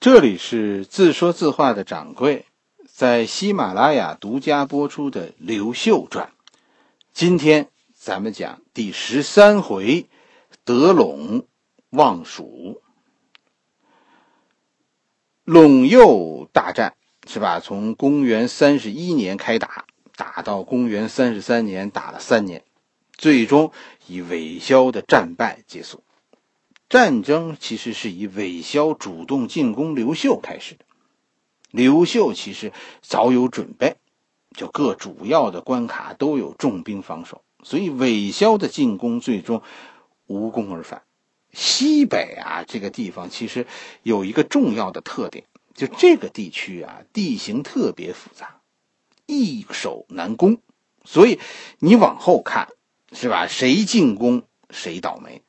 这里是自说自话的掌柜，在喜马拉雅独家播出的《刘秀传》，今天咱们讲第十三回，得陇望蜀。陇右大战是吧？从公元三十一年开打，打到公元三十三年，打了三年，最终以韦骁的战败结束。战争其实是以韦骁主动进攻刘秀开始的。刘秀其实早有准备，就各主要的关卡都有重兵防守，所以韦骁的进攻最终无功而返。西北啊，这个地方其实有一个重要的特点，就这个地区啊，地形特别复杂，易守难攻，所以你往后看，是吧？谁进攻谁倒霉。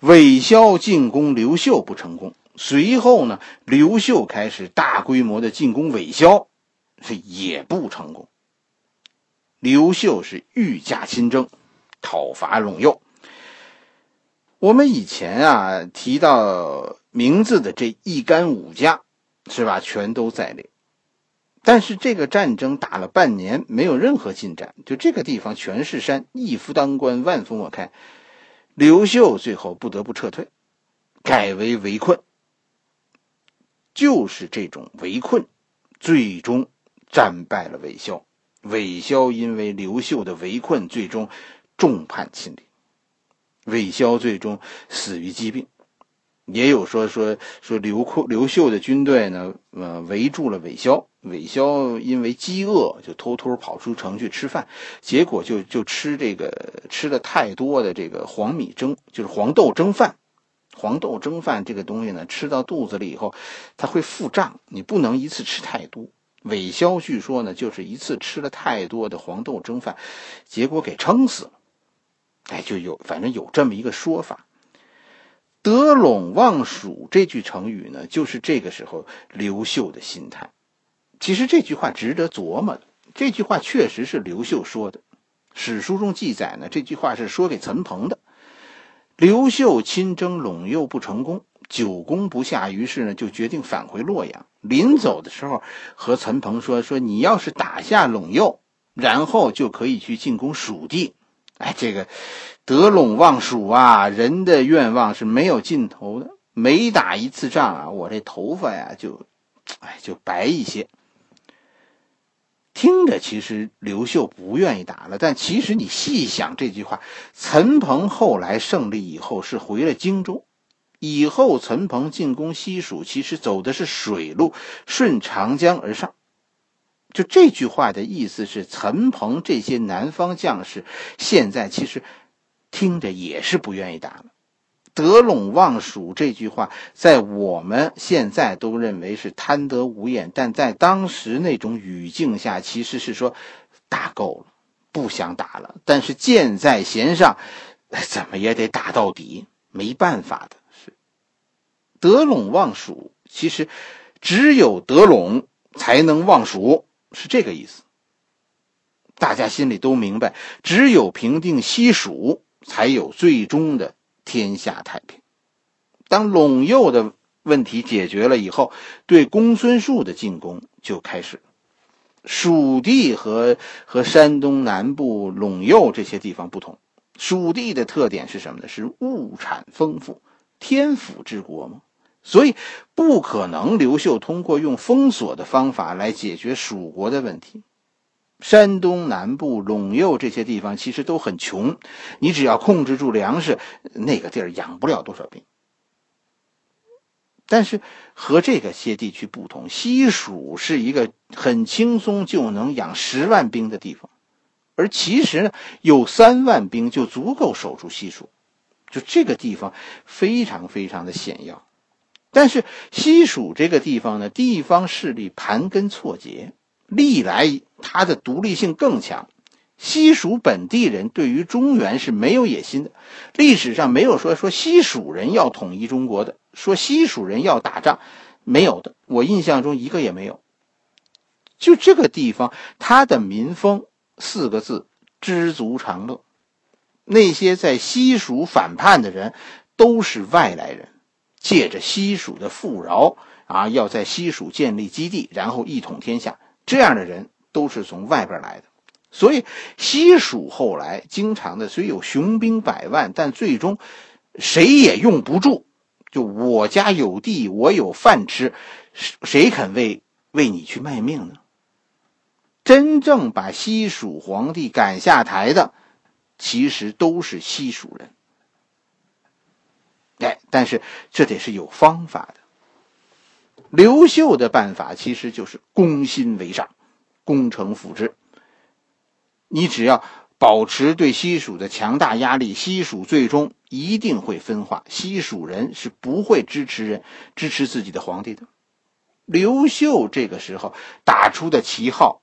韦骁进攻刘秀不成功，随后呢，刘秀开始大规模的进攻韦骁，是也不成功。刘秀是御驾亲征，讨伐陇右。我们以前啊提到名字的这一干五家，是吧？全都在列。但是这个战争打了半年，没有任何进展，就这个地方全是山，一夫当关，万夫莫开。刘秀最后不得不撤退，改为围困。就是这种围困，最终战败了韦骁。韦骁因为刘秀的围困，最终众叛亲离。韦骁最终死于疾病。也有说说说刘寇刘秀的军队呢，呃，围住了韦骁。韦骁因为饥饿，就偷偷跑出城去吃饭，结果就就吃这个吃了太多的这个黄米蒸，就是黄豆蒸饭。黄豆蒸饭这个东西呢，吃到肚子里以后，它会腹胀，你不能一次吃太多。韦骁据说呢，就是一次吃了太多的黄豆蒸饭，结果给撑死了。哎，就有反正有这么一个说法。得陇望蜀这句成语呢，就是这个时候刘秀的心态。其实这句话值得琢磨的。这句话确实是刘秀说的。史书中记载呢，这句话是说给陈鹏的。刘秀亲征陇右不成功，久攻不下，于是呢就决定返回洛阳。临走的时候和陈鹏说：“说你要是打下陇右，然后就可以去进攻蜀地。”哎，这个得陇望蜀啊，人的愿望是没有尽头的。每打一次仗啊，我这头发呀就，哎，就白一些。听着，其实刘秀不愿意打了，但其实你细想这句话，陈鹏后来胜利以后是回了荆州，以后陈鹏进攻西蜀，其实走的是水路，顺长江而上。就这句话的意思是，陈鹏这些南方将士现在其实听着也是不愿意打了。得陇望蜀这句话，在我们现在都认为是贪得无厌，但在当时那种语境下，其实是说打够了，不想打了。但是箭在弦上，怎么也得打到底，没办法的是。得陇望蜀，其实只有得陇才能望蜀，是这个意思。大家心里都明白，只有平定西蜀，才有最终的。天下太平。当陇右的问题解决了以后，对公孙述的进攻就开始。蜀地和和山东南部陇右这些地方不同，蜀地的特点是什么呢？是物产丰富，天府之国嘛，所以不可能刘秀通过用封锁的方法来解决蜀国的问题。山东南部陇右这些地方其实都很穷，你只要控制住粮食，那个地儿养不了多少兵。但是和这个些地区不同，西蜀是一个很轻松就能养十万兵的地方，而其实呢，有三万兵就足够守住西蜀，就这个地方非常非常的险要。但是西蜀这个地方呢，地方势力盘根错节。历来他的独立性更强，西蜀本地人对于中原是没有野心的，历史上没有说说西蜀人要统一中国的，说西蜀人要打仗，没有的，我印象中一个也没有。就这个地方，他的民风四个字：知足常乐。那些在西蜀反叛的人，都是外来人，借着西蜀的富饶啊，要在西蜀建立基地，然后一统天下。这样的人都是从外边来的，所以西蜀后来经常的虽有雄兵百万，但最终谁也用不住。就我家有地，我有饭吃，谁肯为为你去卖命呢？真正把西蜀皇帝赶下台的，其实都是西蜀人。哎，但是这得是有方法的。刘秀的办法其实就是攻心为上，攻城复之。你只要保持对西蜀的强大压力，西蜀最终一定会分化。西蜀人是不会支持人支持自己的皇帝的。刘秀这个时候打出的旗号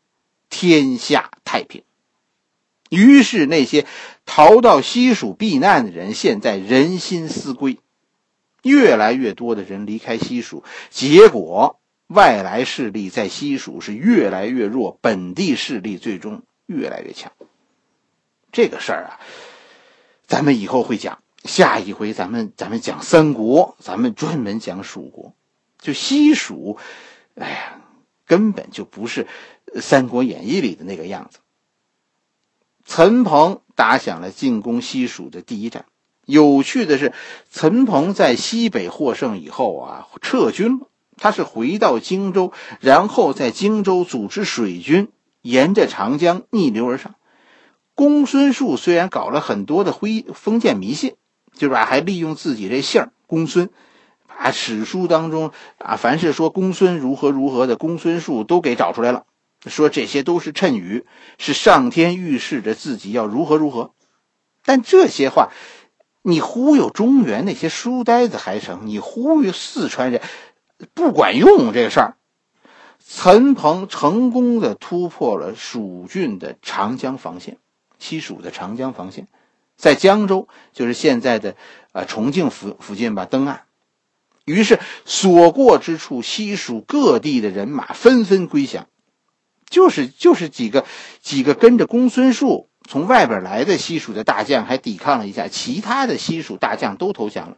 “天下太平”，于是那些逃到西蜀避难的人，现在人心思归。越来越多的人离开西蜀，结果外来势力在西蜀是越来越弱，本地势力最终越来越强。这个事儿啊，咱们以后会讲。下一回咱们咱们讲三国，咱们专门讲蜀国。就西蜀，哎呀，根本就不是《三国演义》里的那个样子。陈鹏打响了进攻西蜀的第一战。有趣的是，陈鹏在西北获胜以后啊，撤军了。他是回到荆州，然后在荆州组织水军，沿着长江逆流而上。公孙述虽然搞了很多的灰封建迷信，就是吧，还利用自己这姓公孙，把史书当中啊，凡是说公孙如何如何的公孙述都给找出来了，说这些都是谶语，是上天预示着自己要如何如何。但这些话。你忽悠中原那些书呆子还成，你忽悠四川人不管用。这个事儿，陈鹏成功的突破了蜀郡的长江防线，西蜀的长江防线，在江州，就是现在的呃重庆附附近吧，登岸。于是所过之处，西蜀各地的人马纷纷归降，就是就是几个几个跟着公孙述。从外边来的西蜀的大将还抵抗了一下，其他的西蜀大将都投降了。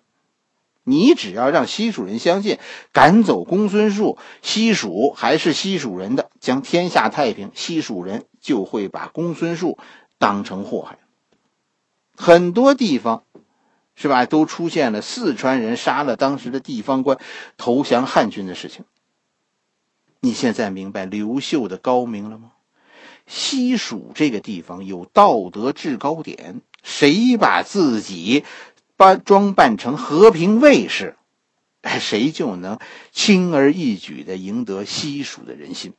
你只要让西蜀人相信，赶走公孙述，西蜀还是西蜀人的，将天下太平，西蜀人就会把公孙述当成祸害。很多地方，是吧，都出现了四川人杀了当时的地方官，投降汉军的事情。你现在明白刘秀的高明了吗？西蜀这个地方有道德制高点，谁把自己扮装扮成和平卫士，谁就能轻而易举的赢得西蜀的人心。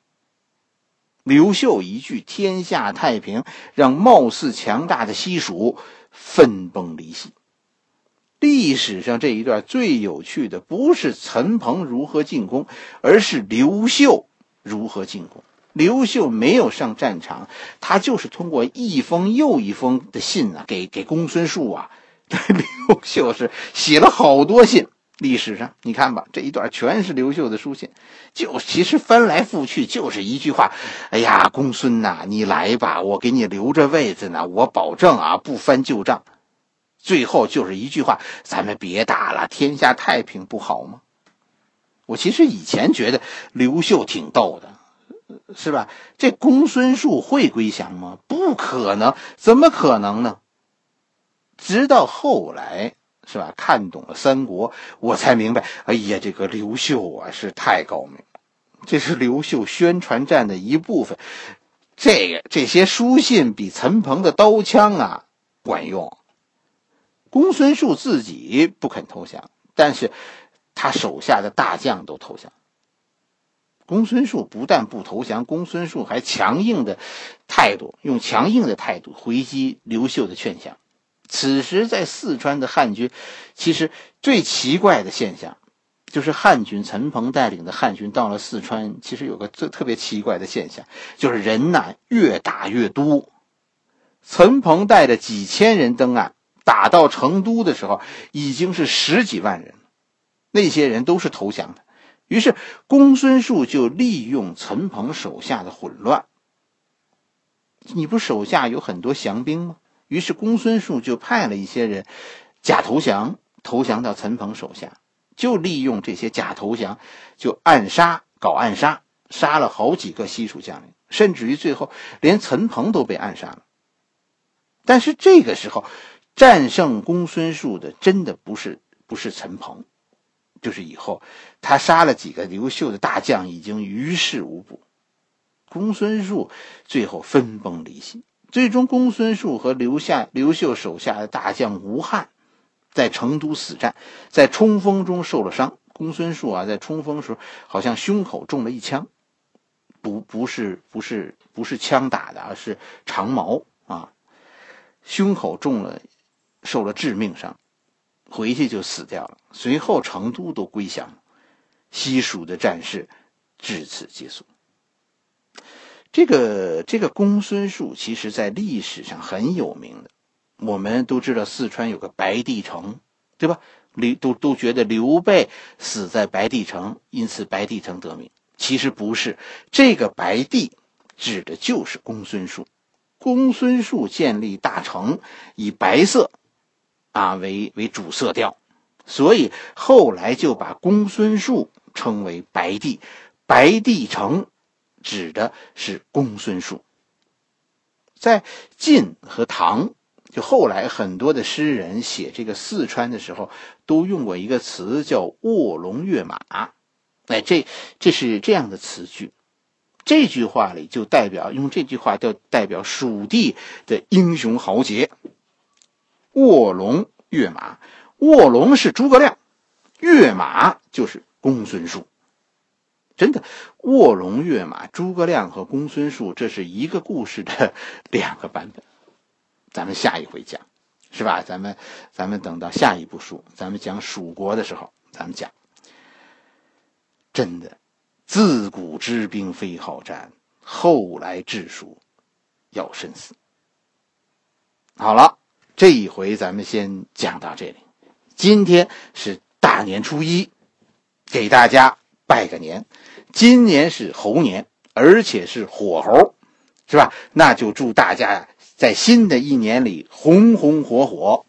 刘秀一句“天下太平”，让貌似强大的西蜀分崩离析。历史上这一段最有趣的，不是陈鹏如何进攻，而是刘秀如何进攻。刘秀没有上战场，他就是通过一封又一封的信啊，给给公孙述啊。刘秀是写了好多信，历史上你看吧，这一段全是刘秀的书信，就其实翻来覆去就是一句话：哎呀，公孙呐，你来吧，我给你留着位子呢，我保证啊，不翻旧账。最后就是一句话：咱们别打了，天下太平不好吗？我其实以前觉得刘秀挺逗的。是吧？这公孙述会归降吗？不可能，怎么可能呢？直到后来，是吧？看懂了三国，我才明白，哎呀，这个刘秀啊是太高明了，这是刘秀宣传战的一部分。这个这些书信比陈鹏的刀枪啊管用。公孙述自己不肯投降，但是他手下的大将都投降。公孙述不但不投降，公孙述还强硬的态度，用强硬的态度回击刘秀的劝降。此时，在四川的汉军，其实最奇怪的现象，就是汉军陈鹏带领的汉军到了四川，其实有个最特别奇怪的现象，就是人呐越打越多。陈鹏带着几千人登岸，打到成都的时候，已经是十几万人，那些人都是投降的。于是，公孙述就利用陈鹏手下的混乱。你不手下有很多降兵吗？于是，公孙述就派了一些人假投降，投降到陈鹏手下。就利用这些假投降，就暗杀，搞暗杀，杀了好几个西蜀将领，甚至于最后连陈鹏都被暗杀了。但是这个时候，战胜公孙述的真的不是不是陈鹏，就是以后他杀了几个刘秀的大将，已经于事无补。公孙述最后分崩离析，最终公孙述和留下刘秀手下的大将吴汉，在成都死战，在冲锋中受了伤。公孙述啊，在冲锋时候好像胸口中了一枪，不不是不是不是枪打的，而是长矛啊。胸口中了，受了致命伤，回去就死掉了。随后成都都归降，西蜀的战事至此结束。这个这个公孙述，其实在历史上很有名的。我们都知道四川有个白帝城，对吧？刘都都觉得刘备死在白帝城，因此白帝城得名。其实不是，这个白帝指的就是公孙述。公孙述建立大城，以白色啊为为主色调，所以后来就把公孙述称为白帝。白帝城指的是公孙述。在晋和唐，就后来很多的诗人写这个四川的时候，都用过一个词叫“卧龙跃马”。哎，这这是这样的词句。这句话里就代表用这句话就代表蜀地的英雄豪杰。卧龙跃马，卧龙是诸葛亮，跃马就是公孙述。真的，卧龙跃马，诸葛亮和公孙述，这是一个故事的 两个版本。咱们下一回讲，是吧？咱们咱们等到下一部书，咱们讲蜀国的时候，咱们讲。真的。自古知兵非好战，后来治蜀要深思。好了，这一回咱们先讲到这里。今天是大年初一，给大家拜个年。今年是猴年，而且是火猴，是吧？那就祝大家呀在新的一年里红红火火。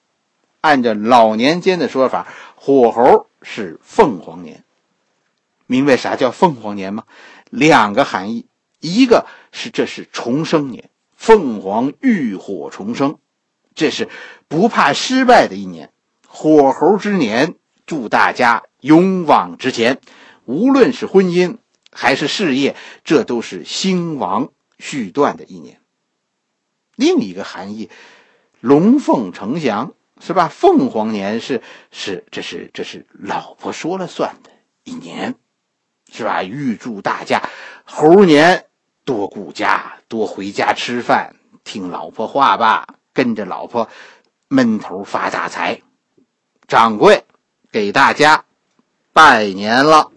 按照老年间的说法，火猴是凤凰年。明白啥叫凤凰年吗？两个含义，一个是这是重生年，凤凰浴火重生，这是不怕失败的一年，火猴之年，祝大家勇往直前，无论是婚姻还是事业，这都是兴亡续断的一年。另一个含义，龙凤呈祥，是吧？凤凰年是是这是这是老婆说了算的一年。是吧？预祝大家猴年多顾家，多回家吃饭，听老婆话吧，跟着老婆闷头发大财。掌柜给大家拜年了。